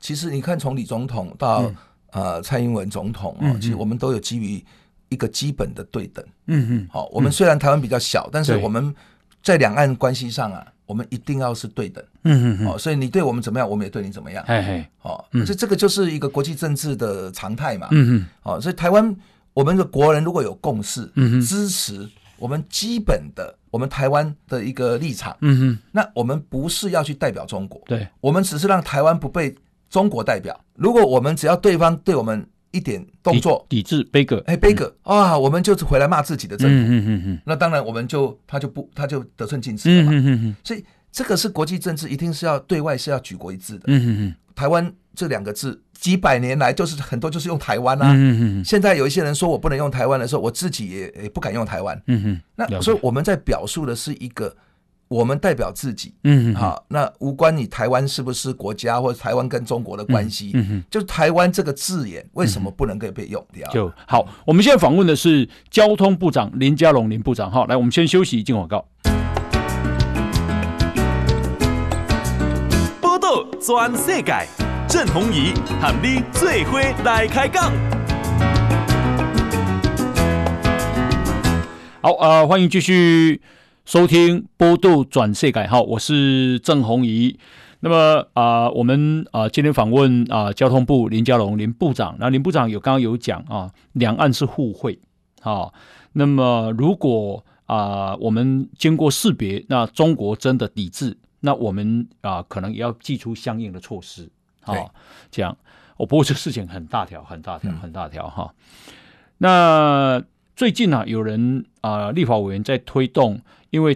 其实你看，从李总统到、嗯、呃蔡英文总统啊、嗯，其实我们都有基于。一个基本的对等，嗯嗯，好，我们虽然台湾比较小，但是我们在两岸关系上啊，我们一定要是对等，嗯嗯，好，所以你对我们怎么样，我们也对你怎么样，嘿嘿，好，这这个就是一个国际政治的常态嘛，嗯嗯，哦，所以台湾我们的国人如果有共识，嗯支持我们基本的我们台湾的一个立场，嗯哼，那我们不是要去代表中国，对，我们只是让台湾不被中国代表，如果我们只要对方对我们。一点动作。抵制 beg，，哎，杯葛啊，我们就是回来骂自己的政府，嗯嗯嗯，那当然我们就他就不他就得寸进尺了嘛，嗯嗯嗯，所以这个是国际政治，一定是要对外是要举国一致的，嗯嗯嗯。台湾这两个字几百年来就是很多就是用台湾啊，嗯嗯，现在有一些人说我不能用台湾的时候，我自己也也不敢用台湾，嗯嗯。那所以我们在表述的是一个。我们代表自己，嗯，好，那无关你台湾是不是国家，或者台湾跟中国的关系，嗯哼，就是台湾这个字眼为什么不能够被用掉？就好，我们现在访问的是交通部长林佳龙林部长，好，来，我们先休息，进广告。报道全世界，郑弘仪喊你最伙来开讲。好，呃，欢迎继续。收听波度转世改号，我是郑弘仪。那么啊、呃，我们啊、呃、今天访问啊、呃、交通部林佳龙林部长。那林部长有刚刚有讲啊，两岸是互惠啊。那么如果啊、呃、我们经过识别，那中国真的抵制，那我们啊、呃、可能也要祭出相应的措施啊。这样，我、哦、不过这个事情很大条，很大条，很大条哈、嗯。那最近呢、啊，有人啊、呃、立法委员在推动。因为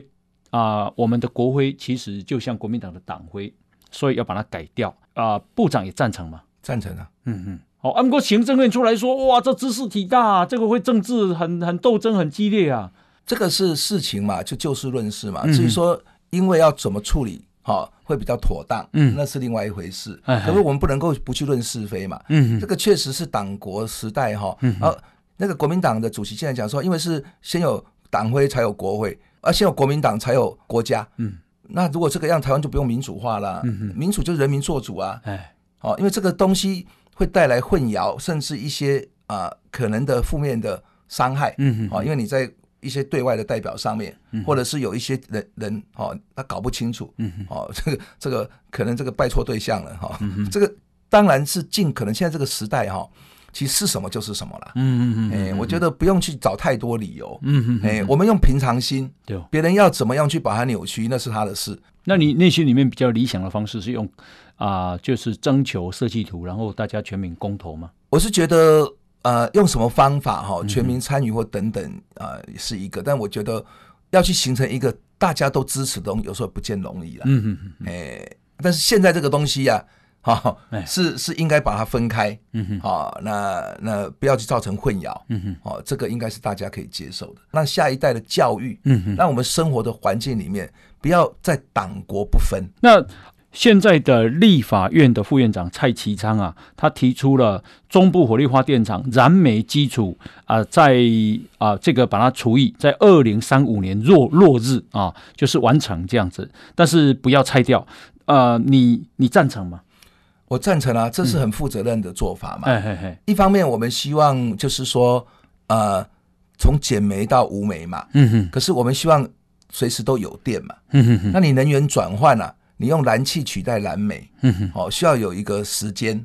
啊、呃，我们的国徽其实就像国民党的党徽，所以要把它改掉啊、呃。部长也赞成吗？赞成啊。嗯嗯。好，安国行政院出来说，哇，这知识体大、啊，这个会政治很很斗争很激烈啊。这个是事情嘛，就就事论事嘛。至于说，因为要怎么处理，哈、哦，会比较妥当，嗯，那是另外一回事。嗯。可是我们不能够不去论是非嘛。嗯。这个确实是党国时代哈。嗯。啊，那个国民党的主席现在讲说，因为是先有党徽才有国徽。而先有国民党才有国家，嗯，那如果这个样，台湾就不用民主化了，嗯，民主就是人民做主啊，哎，好，因为这个东西会带来混淆，甚至一些啊、呃、可能的负面的伤害，嗯，好，因为你在一些对外的代表上面，或者是有一些人人哦，他搞不清楚，哦，(laughs) 这个这个可能这个拜错对象了哈，这个当然是尽可能现在这个时代哈，其实是什么就是什么了，嗯嗯嗯，哎，我觉得不用去找太多理由，嗯嗯，哎，我们用平常心，对，别人要怎么样去把它扭曲，那是他的事。那你内心里面比较理想的方式是用啊，就是征求设计图，然后大家全民公投吗？我是觉得。呃，用什么方法哈？全民参与或等等啊，呃、是一个。但我觉得要去形成一个大家都支持的东西，有时候不见容易了。嗯嗯嗯。哎，但是现在这个东西呀、啊，哈，是是应该把它分开。嗯哼。好，那那不要去造成混淆。嗯哼。哦，这个应该是大家可以接受的。那下一代的教育，嗯哼，让我们生活的环境里面不要在党国不分。那。现在的立法院的副院长蔡其昌啊，他提出了中部火力发电厂燃煤基础啊，在啊这个把它除以，在二零三五年落落日啊，就是完成这样子，但是不要拆掉。呃，你你赞成吗？我赞成啊，这是很负责任的做法嘛。嗯、嘿嘿嘿，一方面我们希望就是说，呃，从减煤到无煤嘛。嗯哼。可是我们希望随时都有电嘛。嗯哼哼。那你能源转换啊？你用燃气取代燃煤，嗯哼。哦，需要有一个时间，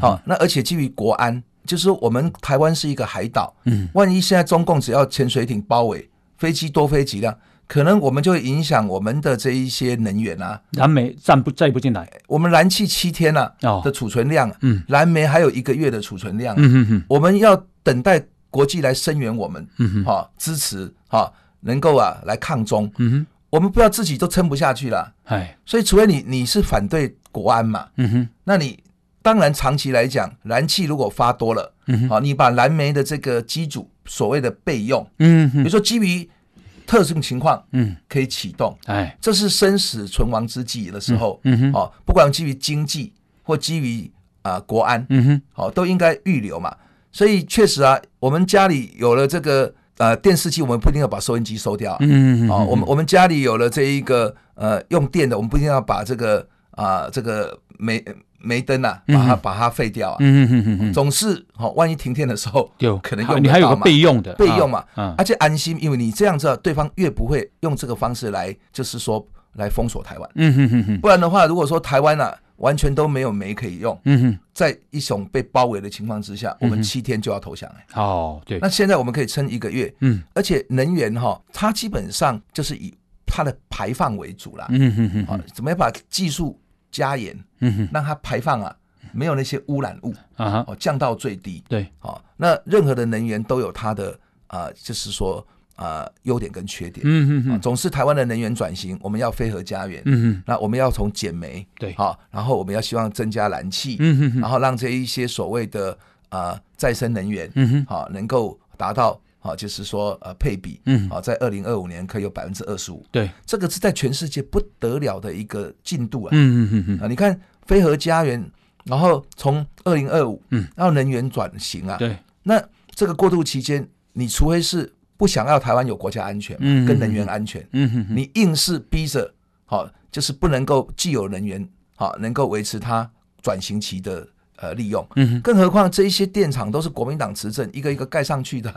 好，那而且基于国安，就是我们台湾是一个海岛，嗯万一现在中共只要潜水艇包围，飞机多飞几辆，可能我们就会影响我们的这一些能源啊，燃煤暂不再不进来，我们燃气七天啊的储存量，嗯，燃煤还有一个月的储存量，我们要等待国际来声援我们，好支持，好能够啊来抗中，我们不要自己都撑不下去了，哎，所以除非你你是反对国安嘛，嗯哼，那你当然长期来讲，燃气如果发多了，嗯哼，好，你把燃煤的这个机组所谓的备用，嗯哼，比如说基于特殊情况，嗯，可以启动，哎，这是生死存亡之际的时候，嗯。哼，哦，不管基于经济或基于啊国安，嗯哼，好，都应该预留嘛，所以确实啊，我们家里有了这个。呃，电视机我们不一定要把收音机收掉，嗯嗯哦，我们我们家里有了这一个呃用电的，我们不一定要把这个啊、呃、这个煤煤灯啊，把它把它废掉啊，嗯嗯嗯总是好、哦，万一停电的时候有可能用，你还有个备用的备用嘛，啊、而且安心，因为你这样子，对方越不会用这个方式来，就是说来封锁台湾，嗯嗯嗯嗯，不然的话，如果说台湾呢、啊。完全都没有煤可以用，嗯哼，在一种被包围的情况之下，我们七天就要投降了。哦，对，那现在我们可以撑一个月，嗯，而且能源哈，它基本上就是以它的排放为主啦，嗯哼哼，啊，怎么样把技术加严，嗯哼，让它排放啊没有那些污染物啊，哦，降到最低，对，好，那任何的能源都有它的啊，就是说。啊，优点跟缺点，嗯嗯嗯，总是台湾的能源转型，我们要飞核家园，嗯嗯，那我们要从减煤，对，好，然后我们要希望增加燃气，嗯嗯，然后让这一些所谓的啊再生能源，嗯哼，好，能够达到啊，就是说呃配比，嗯，好，在二零二五年可以有百分之二十五，对，这个是在全世界不得了的一个进度啊，嗯嗯嗯啊，你看非核家园，然后从二零二五，嗯，然后能源转型啊，对，那这个过渡期间，你除非是不想要台湾有国家安全，跟能源安全，你硬是逼着，好，就是不能够既有能源，好，能够维持它转型期的呃利用，更何况这一些电厂都是国民党执政，一个一个盖上去的，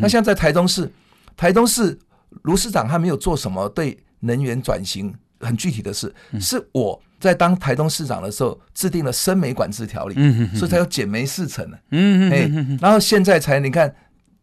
那像在台东市，台东市卢市长他没有做什么对能源转型很具体的事，是我在当台东市长的时候制定了生煤管制条例，所以才有减煤四成呢，然后现在才你看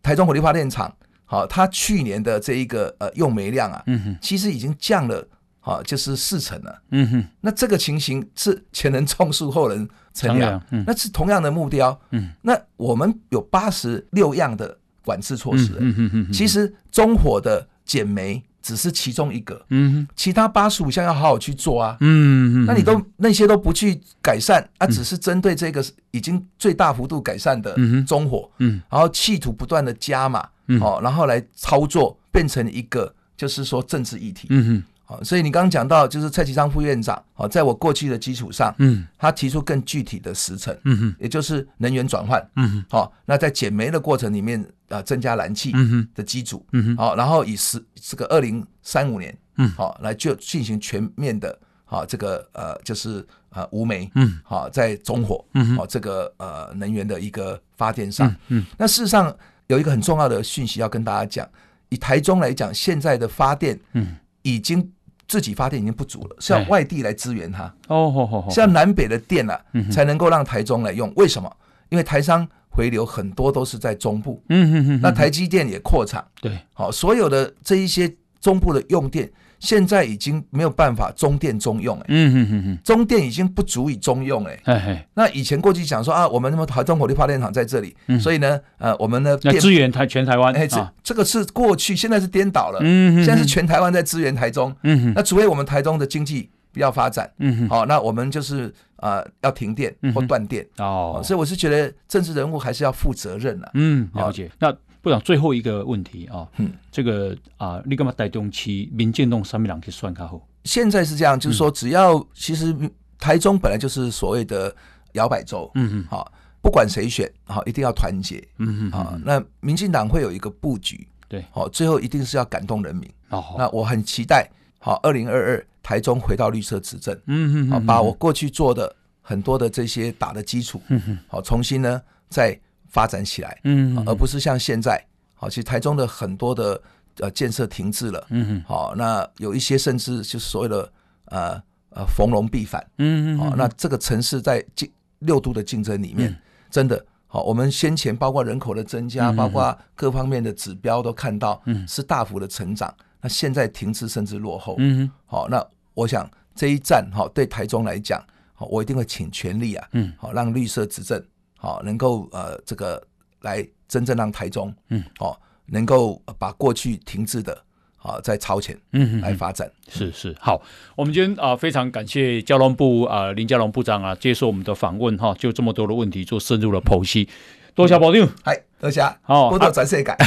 台中火力发电厂。好，它去年的这一个呃用煤量啊，其实已经降了，好，就是四成了，嗯哼。那这个情形是前人种树，后人乘凉，嗯，那是同样的目标，嗯。那我们有八十六样的管制措施，嗯哼哼。其实中火的减煤只是其中一个，嗯哼。其他八十五项要好好去做啊，嗯哼。那你都那些都不去改善啊，只是针对这个已经最大幅度改善的中火，嗯，然后企图不断的加码。哦，然后来操作，变成一个就是说政治议题。嗯哼，好，所以你刚刚讲到，就是蔡其昌副院长，好，在我过去的基础上，嗯，他提出更具体的时程，嗯哼，也就是能源转换，嗯哼，好，那在减煤的过程里面，啊，增加燃气，的机组，好，然后以十这个二零三五年，嗯，好，来就进行全面的，好，这个呃，就是呃无煤，嗯，好，在中火，嗯，好，这个呃能源的一个发电上，嗯，那事实上。有一个很重要的讯息要跟大家讲，以台中来讲，现在的发电，嗯，已经自己发电已经不足了，是要外地来支援它。哦，好好好，像南北的电啊，才能够让台中来用。为什么？因为台商回流很多都是在中部，嗯哼哼。那台积电也扩厂，对，好，所有的这一些中部的用电。现在已经没有办法中电中用，哎，嗯哼哼哼，中电已经不足以中用，哎，嘿嘿，那以前过去讲说啊，我们那么台中火力发电厂在这里，嗯、所以呢，呃，我们的电支援台全台湾，哎，这这个是过去，现在是颠倒了，嗯哼，现在是全台湾在支援台中，嗯哼，那除非我们台中的经济比较发展，嗯哼，好，那我们就是呃要停电或断电，哦，所以我是觉得政治人物还是要负责任的，嗯，了解，那。部长，最后一个问题啊，嗯，这个啊，你干嘛带动起民进党上面两去算卡后？现在是这样，就是说，只要其实台中本来就是所谓的摇摆州，嗯嗯，好，不管谁选，好，一定要团结，嗯嗯，好，那民进党会有一个布局，对，好，最后一定是要感动人民，哦，那我很期待，好，二零二二台中回到绿色执政，嗯嗯，好，把我过去做的很多的这些打的基础，嗯嗯，好，重新呢再。发展起来，嗯，而不是像现在，好，其实台中的很多的呃建设停滞了，嗯好，那有一些甚至就是所谓的呃呃逢龙必反，嗯嗯，好，那这个城市在竞六度的竞争里面，真的好，我们先前包括人口的增加，包括各方面的指标都看到，嗯，是大幅的成长，那现在停滞甚至落后，嗯好，那我想这一战哈对台中来讲，好，我一定会请全力啊，嗯，好，让绿色执政。好，能够呃，这个来真正让台中，嗯，好，能够把过去停滞的，啊再超前，嗯，来发展。是是，好，我们今天啊，非常感谢交通部啊林佳龙部长啊接受我们的访问哈，就这么多的问题做深入的剖析。多谢保定，嗨，多谢，好，多多展示感。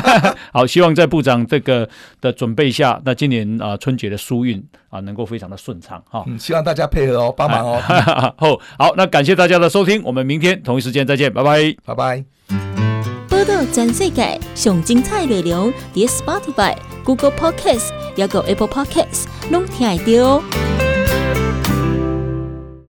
(laughs) 好，希望在部长这个的准备下，那今年啊春节的疏运啊能够非常的顺畅哈。嗯，希望大家配合哦，帮忙哦。好，(laughs) 好，那感谢大家的收听，我们明天同一时间再见，拜拜，拜拜。报道全世界上精彩内容，点 Spotify、Google Podcasts，还有 Apple Podcasts，拢听得到。